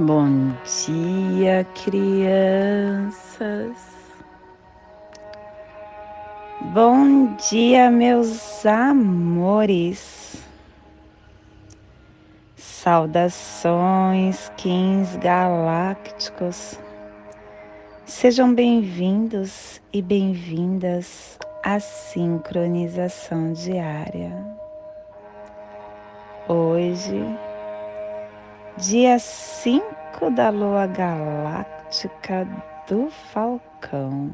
Bom dia, crianças. Bom dia, meus amores. Saudações, Kings Galácticos. Sejam bem-vindos e bem-vindas à sincronização diária. Hoje, dia 5 da lua galáctica do Falcão,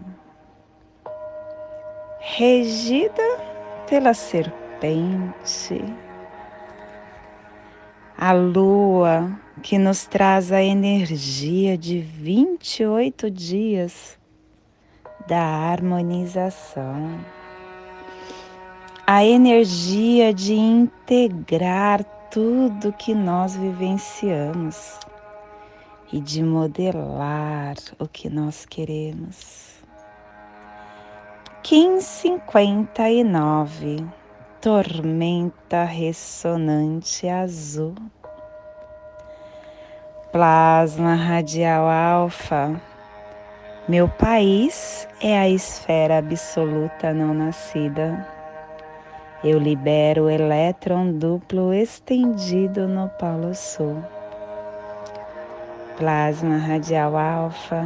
regida pela serpente, a lua que nos traz a energia de 28 dias da harmonização, a energia de integrar tudo que nós vivenciamos e de modelar o que nós queremos. 1559 Tormenta ressonante azul. Plasma radial alfa. Meu país é a esfera absoluta não nascida eu libero o elétron duplo estendido no Polo Sul. Plasma radial alfa.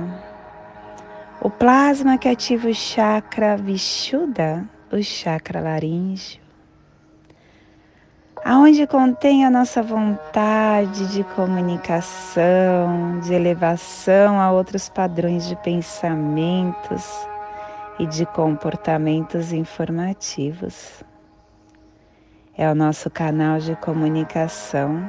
O plasma que ativa o chakra Vishuddha, o chakra laríngeo. Aonde contém a nossa vontade de comunicação, de elevação a outros padrões de pensamentos e de comportamentos informativos é o nosso canal de comunicação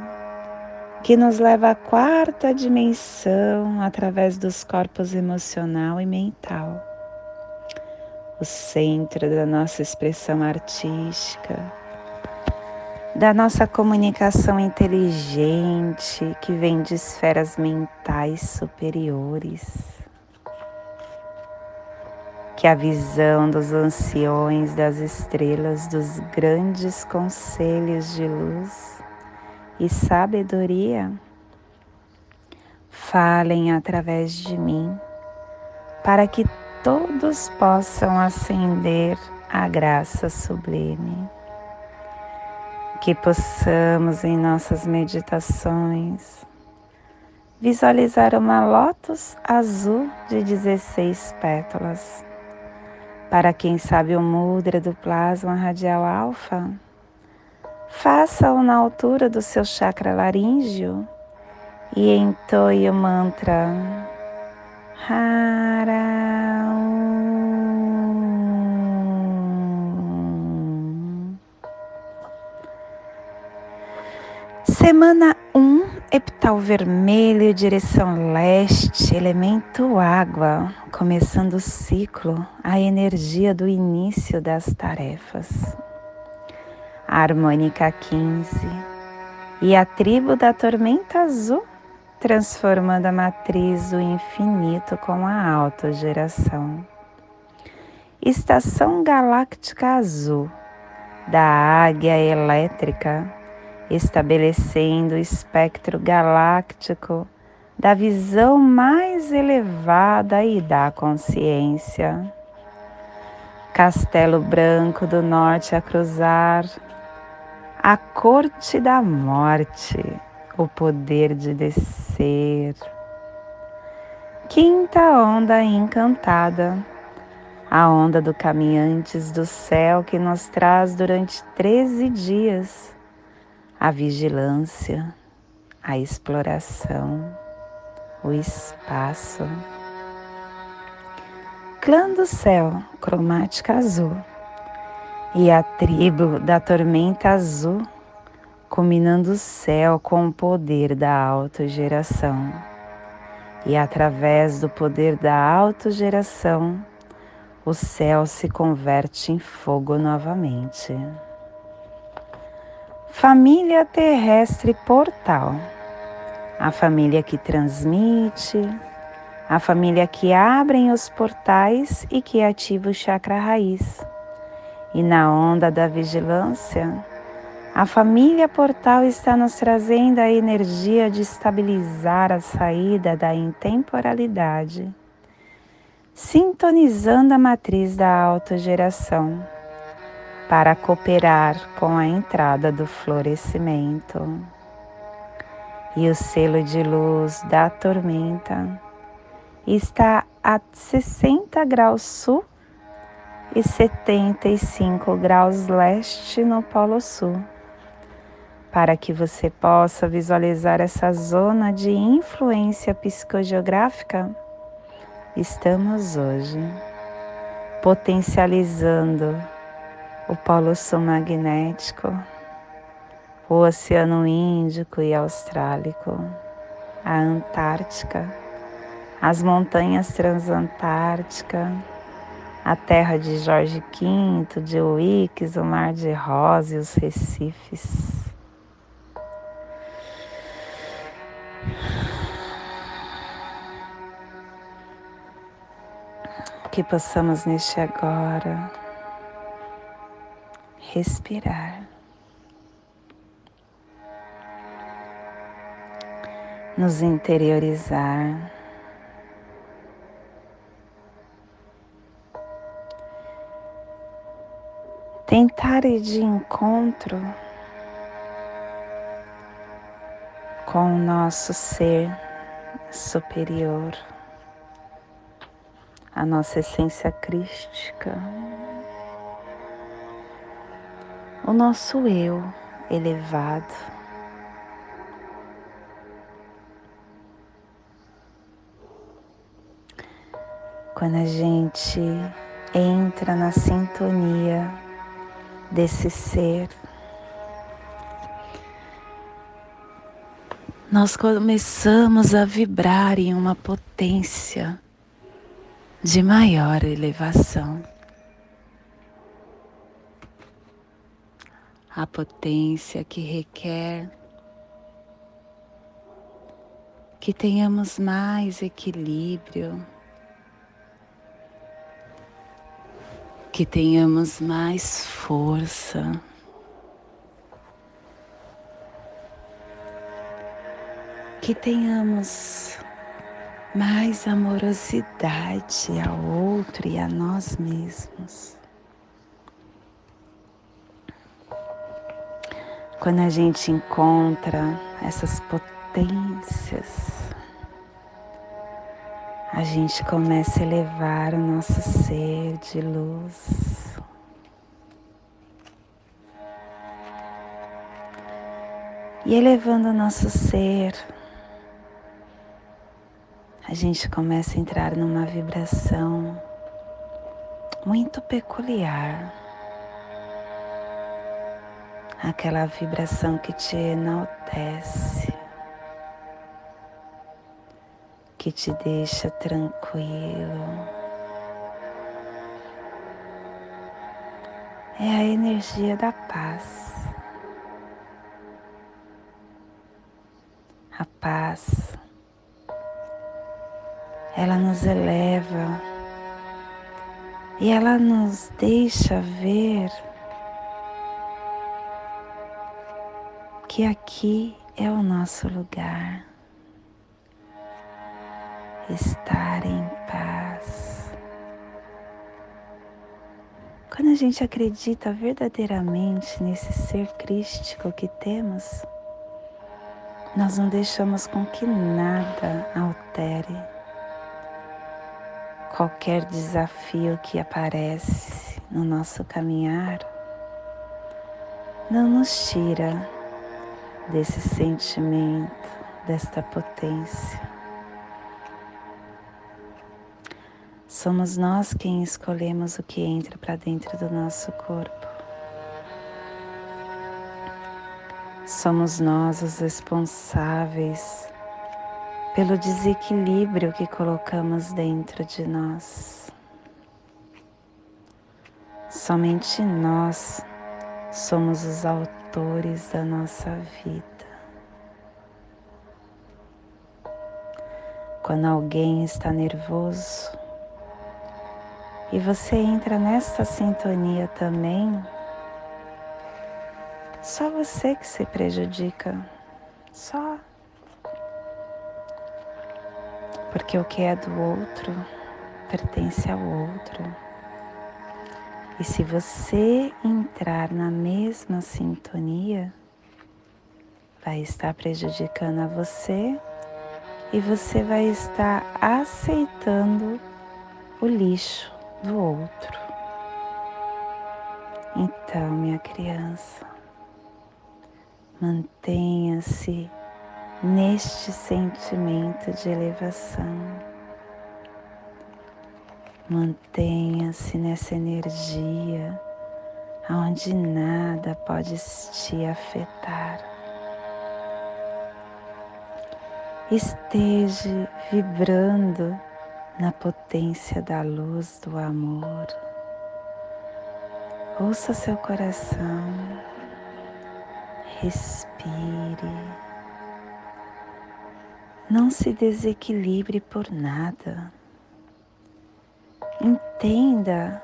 que nos leva à quarta dimensão através dos corpos emocional e mental, o centro da nossa expressão artística, da nossa comunicação inteligente que vem de esferas mentais superiores. Que a visão dos anciões das estrelas, dos grandes conselhos de luz e sabedoria falem através de mim, para que todos possam ascender à graça sublime. Que possamos em nossas meditações visualizar uma lótus azul de 16 pétalas para quem sabe o mudra do plasma radial alfa, faça-o na altura do seu chakra laríngeo e entoie o mantra Hara. Semana 1, um, epital vermelho, direção leste, elemento água, começando o ciclo, a energia do início das tarefas. A harmônica 15 e a tribo da tormenta azul, transformando a matriz do infinito com a autogeração. Estação galáctica azul da águia elétrica estabelecendo o espectro galáctico da visão mais elevada e da consciência. Castelo Branco do Norte a cruzar, a corte da morte, o poder de descer. Quinta onda encantada, a onda do caminhantes do céu que nos traz durante 13 dias a vigilância, a exploração, o espaço. Clã do céu, cromática azul, e a tribo da tormenta azul, combinando o céu com o poder da autogeração. E através do poder da autogeração, o céu se converte em fogo novamente. Família terrestre portal. A família que transmite, a família que abrem os portais e que ativa o chakra raiz. E na onda da vigilância, A família portal está nos trazendo a energia de estabilizar a saída da intemporalidade, sintonizando a matriz da autogeração para cooperar com a entrada do florescimento. E o selo de luz da tormenta está a 60 graus sul e 75 graus leste no Polo Sul. Para que você possa visualizar essa zona de influência psicogeográfica, estamos hoje potencializando o Polo Sul magnético, o Oceano Índico e Austrálico, a Antártica, as montanhas transantártica, a terra de Jorge V, de Uix, o Mar de Rosa e os Recifes. Que possamos neste agora respirar. Nos interiorizar. Ir de encontro com o nosso ser superior, a nossa essência crística, o nosso eu elevado. Quando a gente entra na sintonia desse ser. Nós começamos a vibrar em uma potência de maior elevação. A potência que requer que tenhamos mais equilíbrio que tenhamos mais força. Que tenhamos mais amorosidade ao outro e a nós mesmos. Quando a gente encontra essas potências, a gente começa a elevar o nosso ser de luz. E elevando o nosso ser, a gente começa a entrar numa vibração muito peculiar. Aquela vibração que te enaltece. Que te deixa tranquilo. É a energia da paz. A paz, ela nos eleva e ela nos deixa ver que aqui é o nosso lugar estar em paz. Quando a gente acredita verdadeiramente nesse ser crístico que temos, nós não deixamos com que nada altere qualquer desafio que aparece no nosso caminhar, não nos tira desse sentimento, desta potência. Somos nós quem escolhemos o que entra para dentro do nosso corpo. Somos nós os responsáveis pelo desequilíbrio que colocamos dentro de nós. Somente nós somos os autores da nossa vida. Quando alguém está nervoso, e você entra nessa sintonia também, Só você que se prejudica. Só. Porque o que é do outro pertence ao outro. E se você entrar na mesma sintonia, vai estar prejudicando a você e você vai estar aceitando o lixo do outro. Então, minha criança, mantenha-se neste sentimento de elevação. Mantenha-se nessa energia onde nada pode te afetar. Esteja vibrando na potência da luz do amor. Ouça seu coração, respire. Não se desequilibre por nada. Entenda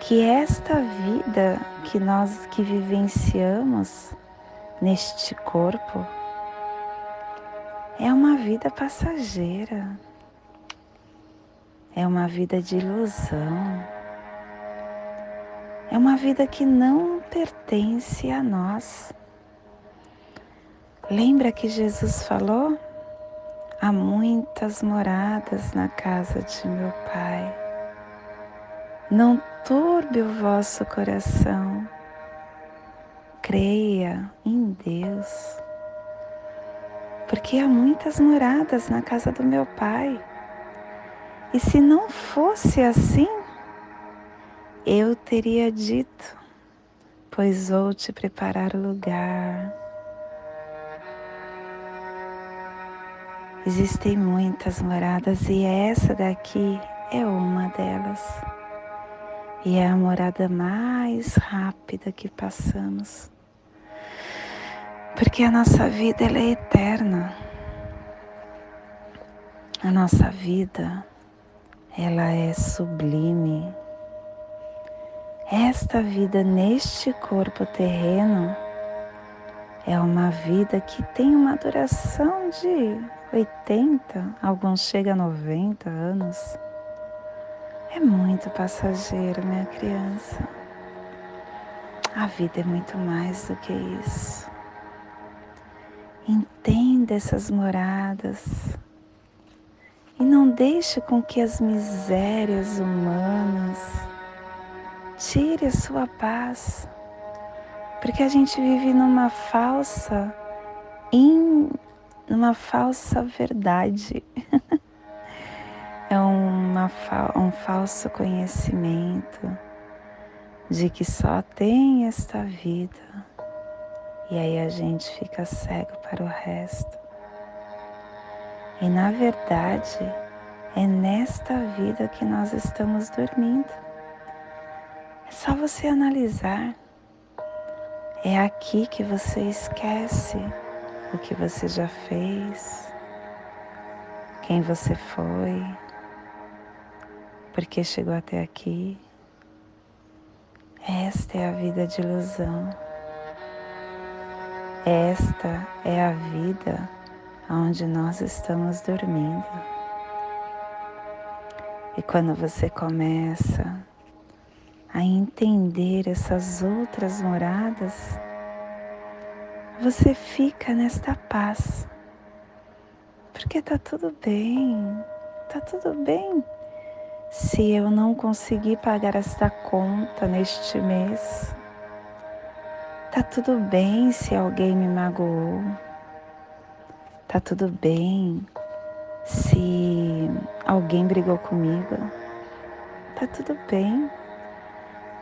que esta vida que nós que vivenciamos neste corpo é uma vida passageira, é uma vida de ilusão, é uma vida que não pertence a nós. Lembra que Jesus falou? Há muitas moradas na casa de meu Pai. Não turbe o vosso coração. Creia em Deus. Porque há muitas moradas na casa do meu Pai. E se não fosse assim, eu teria dito, pois vou te preparar o lugar. Existem muitas moradas e essa daqui é uma delas e é a morada mais rápida que passamos. Porque a nossa vida é eterna. A nossa vida ela é sublime. Esta vida neste corpo terreno é uma vida que tem uma duração de 80, alguns chegam a 90 anos é muito passageiro, minha criança. A vida é muito mais do que isso. Entenda essas moradas e não deixe com que as misérias humanas tire a sua paz, porque a gente vive numa falsa, in, numa falsa verdade. é uma, um falso conhecimento de que só tem esta vida e aí a gente fica cego para o resto. E na verdade, é nesta vida que nós estamos dormindo. É só você analisar. É aqui que você esquece o que você já fez, quem você foi, porque chegou até aqui. Esta é a vida de ilusão. Esta é a vida onde nós estamos dormindo. E quando você começa a entender essas outras moradas, você fica nesta paz. Porque tá tudo bem, tá tudo bem se eu não conseguir pagar esta conta neste mês, tá tudo bem se alguém me magoou, tá tudo bem se alguém brigou comigo, tá tudo bem,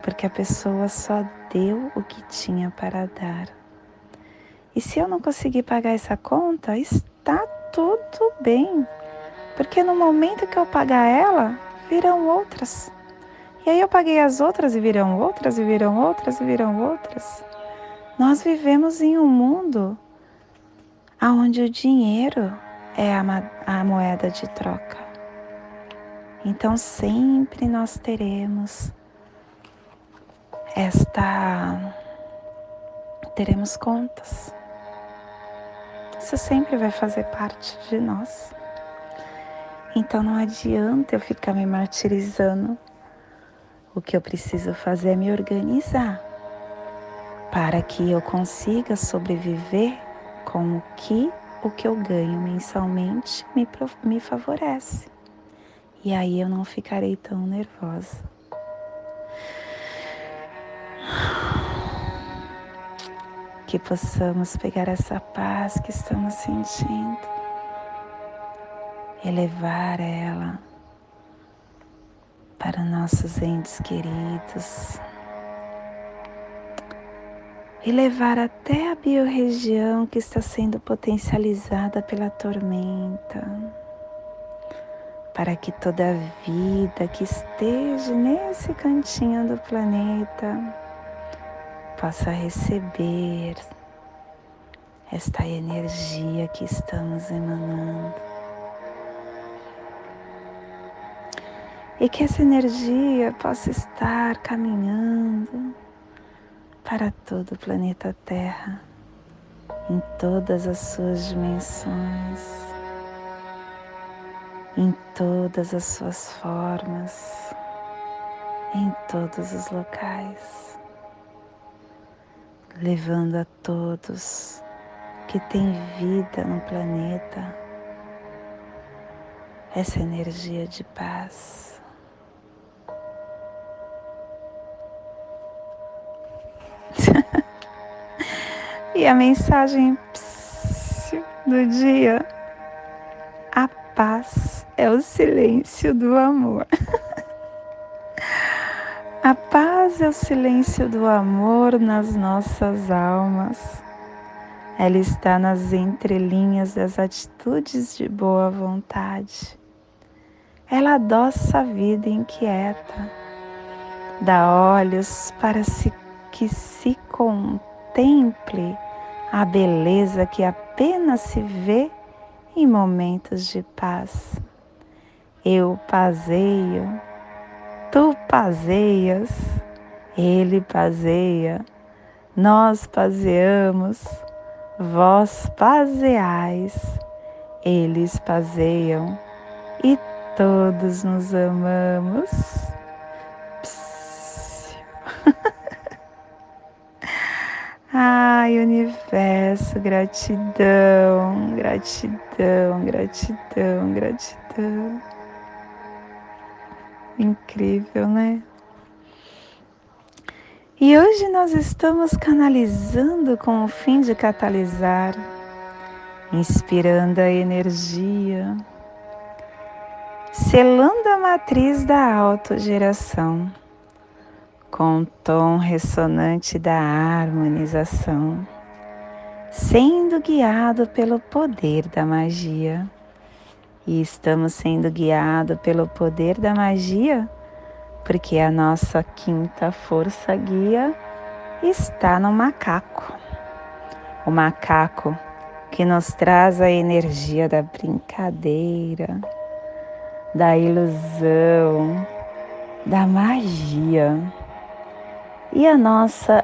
porque a pessoa só deu o que tinha para dar. E se eu não conseguir pagar essa conta, está tudo bem, porque no momento que eu pagar ela, virão outras. E aí eu paguei as outras e virão outras, e virão outras, e virão outras. Nós vivemos em um mundo onde o dinheiro é a, a moeda de troca. Então sempre nós teremos esta teremos contas. Isso sempre vai fazer parte de nós. Então não adianta eu ficar me martirizando. O que eu preciso fazer é me organizar para que eu consiga sobreviver com o que o que eu ganho mensalmente me, me favorece. E aí eu não ficarei tão nervosa. Que possamos pegar essa paz que estamos sentindo, elevar ela para nossos entes queridos e levar até a biorregião que está sendo potencializada pela tormenta, para que toda vida que esteja nesse cantinho do planeta possa receber esta energia que estamos emanando. E que essa energia possa estar caminhando para todo o planeta Terra, em todas as suas dimensões, em todas as suas formas, em todos os locais, levando a todos que têm vida no planeta essa energia de paz e a mensagem do dia: a paz é o silêncio do amor. A paz é o silêncio do amor nas nossas almas. Ela está nas entrelinhas das atitudes de boa vontade. Ela adoça a vida inquieta, dá olhos para se que se contemple a beleza que apenas se vê em momentos de paz. Eu pazeio, tu pazeias, ele pazeia, nós pazeamos, vós pazeais, eles pazeiam e todos nos amamos. Ai, universo, gratidão, gratidão, gratidão, gratidão. Incrível, né? E hoje nós estamos canalizando com o fim de catalisar, inspirando a energia, selando a matriz da autogeração com o tom ressonante da harmonização, sendo guiado pelo poder da magia. E estamos sendo guiados pelo poder da magia porque a nossa quinta força guia está no macaco. O macaco que nos traz a energia da brincadeira, da ilusão, da magia e a nossa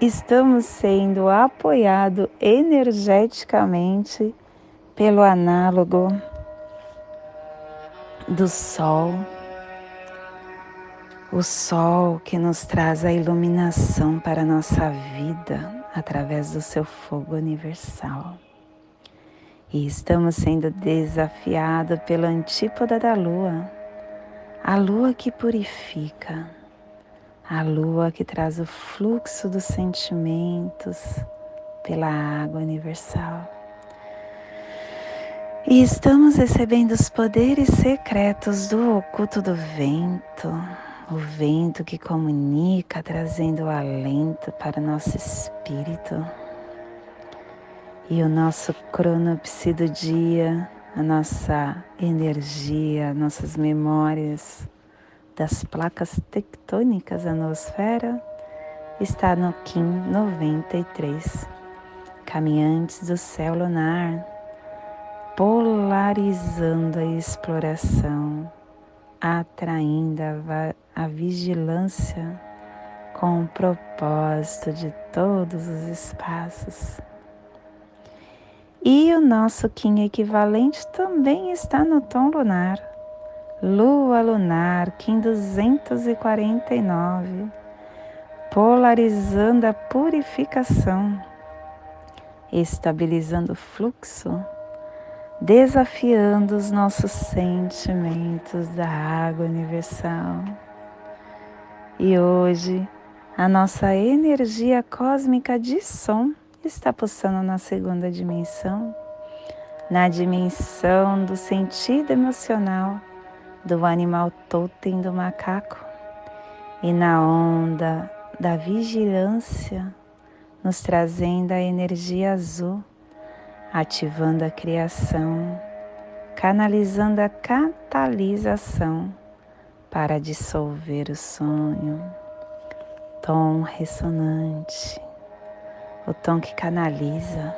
estamos sendo apoiado energeticamente pelo análogo do sol. O sol que nos traz a iluminação para a nossa vida através do seu fogo universal. E estamos sendo desafiados pela antípoda da lua, a lua que purifica a lua que traz o fluxo dos sentimentos pela água universal. E estamos recebendo os poderes secretos do oculto do vento, o vento que comunica, trazendo o alento para nosso espírito. E o nosso cronopsi do dia, a nossa energia, nossas memórias, das placas tectônicas da nosfera está no Kim 93, caminhantes do céu lunar, polarizando a exploração, atraindo a, a vigilância com o propósito de todos os espaços. E o nosso Kim equivalente também está no tom lunar. Lua lunar, Kim 249, polarizando a purificação, estabilizando o fluxo, desafiando os nossos sentimentos da água universal. E hoje, a nossa energia cósmica de som está pulsando na segunda dimensão, na dimensão do sentido emocional do animal totem do macaco. E na onda da vigilância, nos trazendo a energia azul, ativando a criação, canalizando a catalisação para dissolver o sonho. Tom ressonante, o tom que canaliza,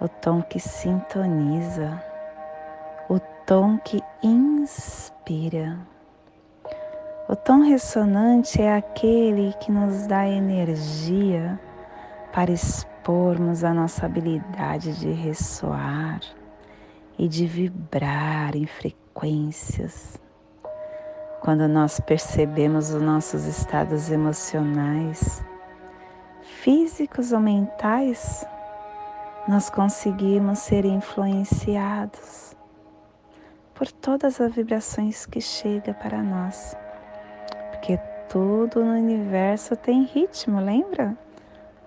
o tom que sintoniza, tom que inspira. O tom ressonante é aquele que nos dá energia para expormos a nossa habilidade de ressoar e de vibrar em frequências. Quando nós percebemos os nossos estados emocionais, físicos ou mentais, nós conseguimos ser influenciados por todas as vibrações que chegam para nós. Porque tudo no universo tem ritmo, lembra?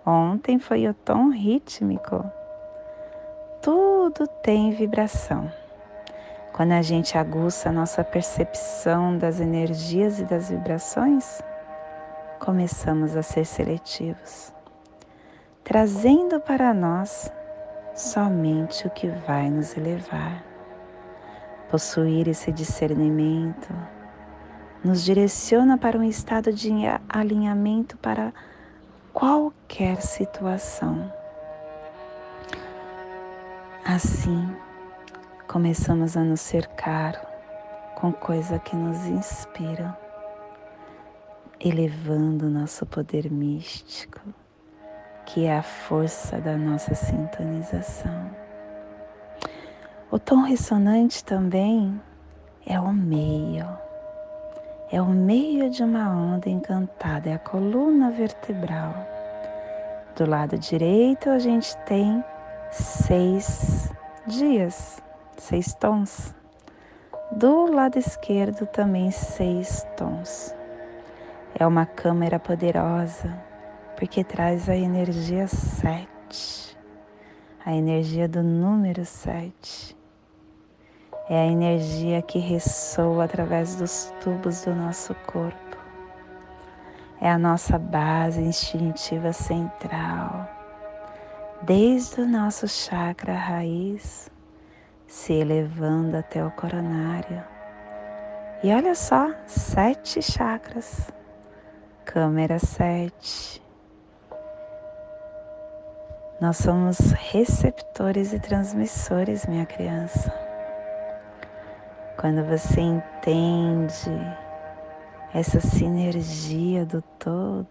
Ontem foi o tom rítmico. Tudo tem vibração. Quando a gente aguça a nossa percepção das energias e das vibrações, começamos a ser seletivos trazendo para nós somente o que vai nos elevar. Possuir esse discernimento nos direciona para um estado de alinhamento para qualquer situação. Assim, começamos a nos cercar com coisa que nos inspira, elevando nosso poder místico que é a força da nossa sintonização. O tom ressonante também é o meio, é o meio de uma onda encantada, é a coluna vertebral. Do lado direito a gente tem seis dias, seis tons. Do lado esquerdo também seis tons. É uma câmera poderosa porque traz a energia sete, a energia do número sete. É a energia que ressoa através dos tubos do nosso corpo. É a nossa base instintiva central, desde o nosso chakra raiz, se elevando até o coronário. E olha só, sete chakras. Câmera sete, nós somos receptores e transmissores, minha criança. Quando você entende essa sinergia do todo,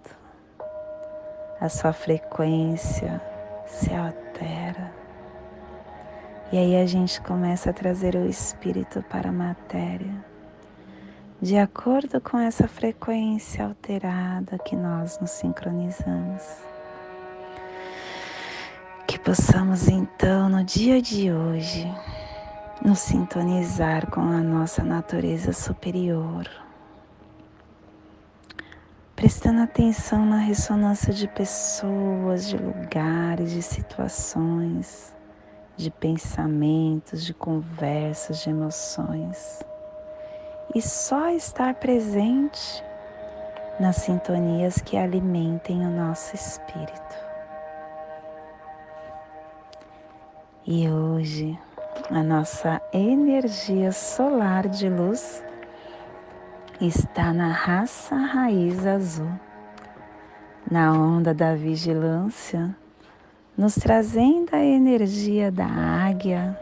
a sua frequência se altera. E aí a gente começa a trazer o espírito para a matéria, de acordo com essa frequência alterada que nós nos sincronizamos. Possamos então, no dia de hoje, nos sintonizar com a nossa natureza superior, prestando atenção na ressonância de pessoas, de lugares, de situações, de pensamentos, de conversas, de emoções, e só estar presente nas sintonias que alimentem o nosso espírito. E hoje a nossa energia solar de luz está na raça raiz azul, na onda da vigilância, nos trazendo a energia da águia,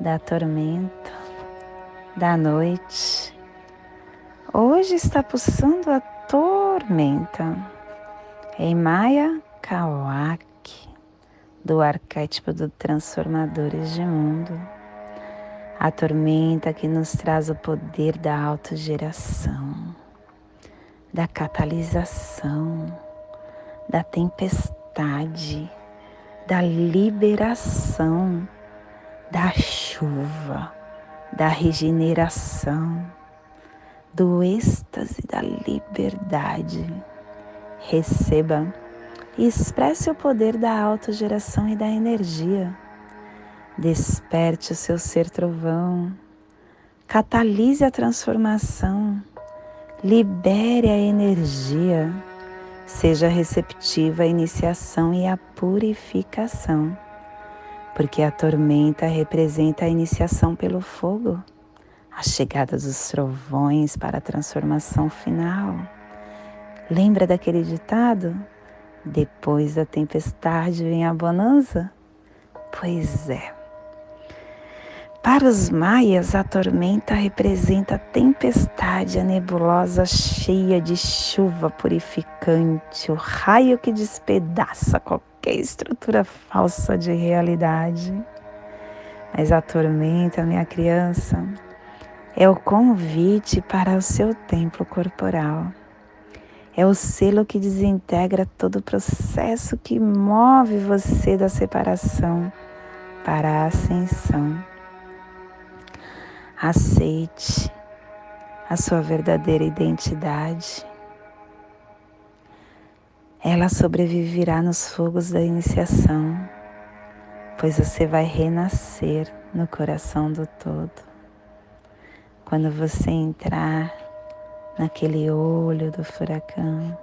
da tormenta, da noite. Hoje está pulsando a tormenta. Em Maia Kawak, do arquétipo do Transformadores de Mundo. A tormenta que nos traz o poder da autogeração, da catalisação, da tempestade, da liberação, da chuva, da regeneração, do êxtase da liberdade. Receba e expresse o poder da autogeração e da energia. Desperte o seu ser trovão, catalise a transformação, libere a energia, seja receptiva à iniciação e à purificação, porque a tormenta representa a iniciação pelo fogo, a chegada dos trovões para a transformação final. Lembra daquele ditado? Depois da tempestade vem a bonança? Pois é. Para os maias, a tormenta representa a tempestade, a nebulosa cheia de chuva purificante, o raio que despedaça qualquer estrutura falsa de realidade. Mas a tormenta, minha criança, é o convite para o seu templo corporal é o selo que desintegra todo o processo que move você da separação para a ascensão. Aceite a sua verdadeira identidade. Ela sobreviverá nos fogos da iniciação, pois você vai renascer no coração do todo. Quando você entrar naquele olho do furacão,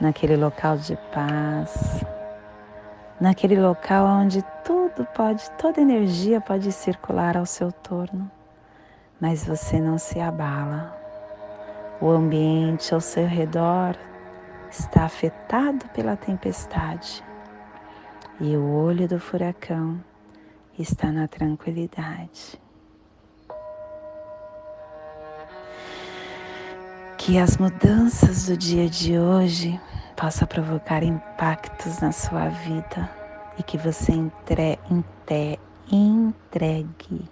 naquele local de paz, naquele local onde tudo pode, toda energia pode circular ao seu torno, mas você não se abala. O ambiente ao seu redor está afetado pela tempestade e o olho do furacão está na tranquilidade. Que as mudanças do dia de hoje possam provocar impactos na sua vida e que você entre, entre, entregue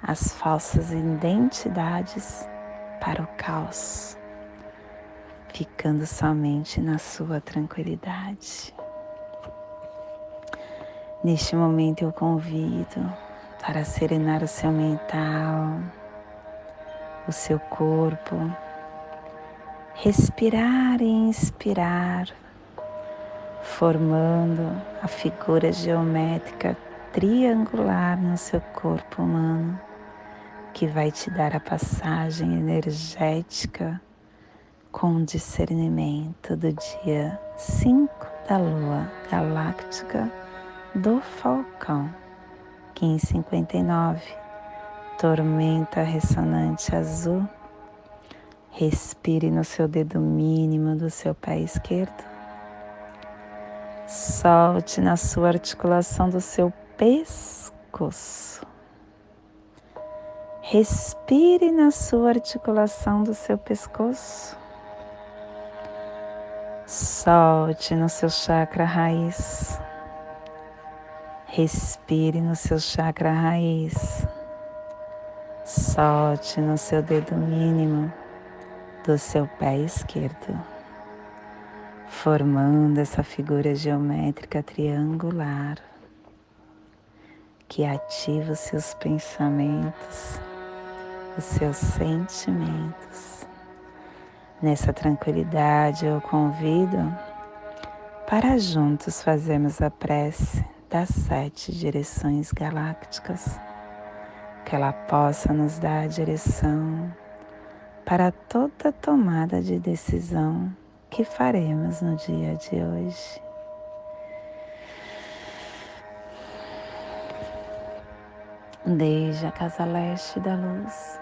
as falsas identidades para o caos, ficando somente na sua tranquilidade. Neste momento eu convido para serenar o seu mental, o seu corpo respirar e inspirar, formando a figura geométrica triangular no seu corpo humano, que vai te dar a passagem energética com discernimento do dia 5 da lua galáctica do Falcão, 1559, tormenta ressonante azul Respire no seu dedo mínimo do seu pé esquerdo. Solte na sua articulação do seu pescoço. Respire na sua articulação do seu pescoço. Solte no seu chakra raiz. Respire no seu chakra raiz. Solte no seu dedo mínimo do seu pé esquerdo, formando essa figura geométrica triangular que ativa os seus pensamentos, os seus sentimentos. Nessa tranquilidade eu convido para juntos fazermos a prece das sete direções galácticas, que ela possa nos dar a direção para toda tomada de decisão que faremos no dia de hoje. Desde a casa leste da luz,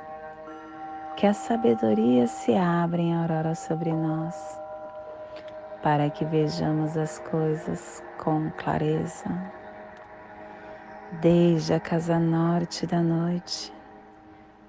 que a sabedoria se abra em aurora sobre nós, para que vejamos as coisas com clareza. Desde a casa norte da noite,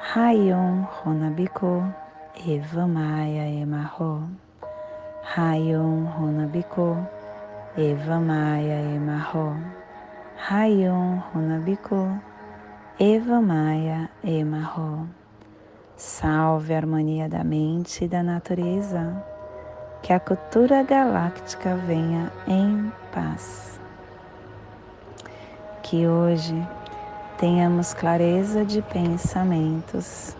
Rayon Honabiko Eva Maia Emarro. Rayon Honabiko Eva Maia Emarro. Rayon Honabiko Eva Maia Emarro. Salve a harmonia da mente e da natureza, que a cultura galáctica venha em paz. Que hoje tenhamos clareza de pensamentos.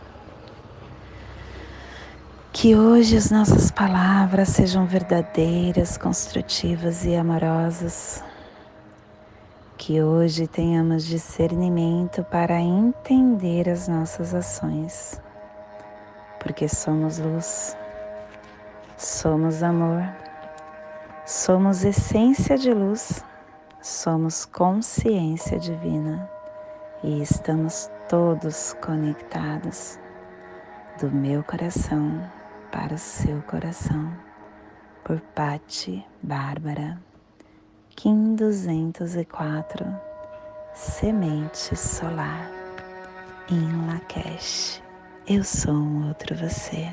Que hoje as nossas palavras sejam verdadeiras, construtivas e amorosas. Que hoje tenhamos discernimento para entender as nossas ações, porque somos luz, somos amor, somos essência de luz, somos consciência divina e estamos todos conectados do meu coração para o seu coração por Patti Bárbara, Kim 204, Semente Solar, em Lakesh. Eu sou um outro você.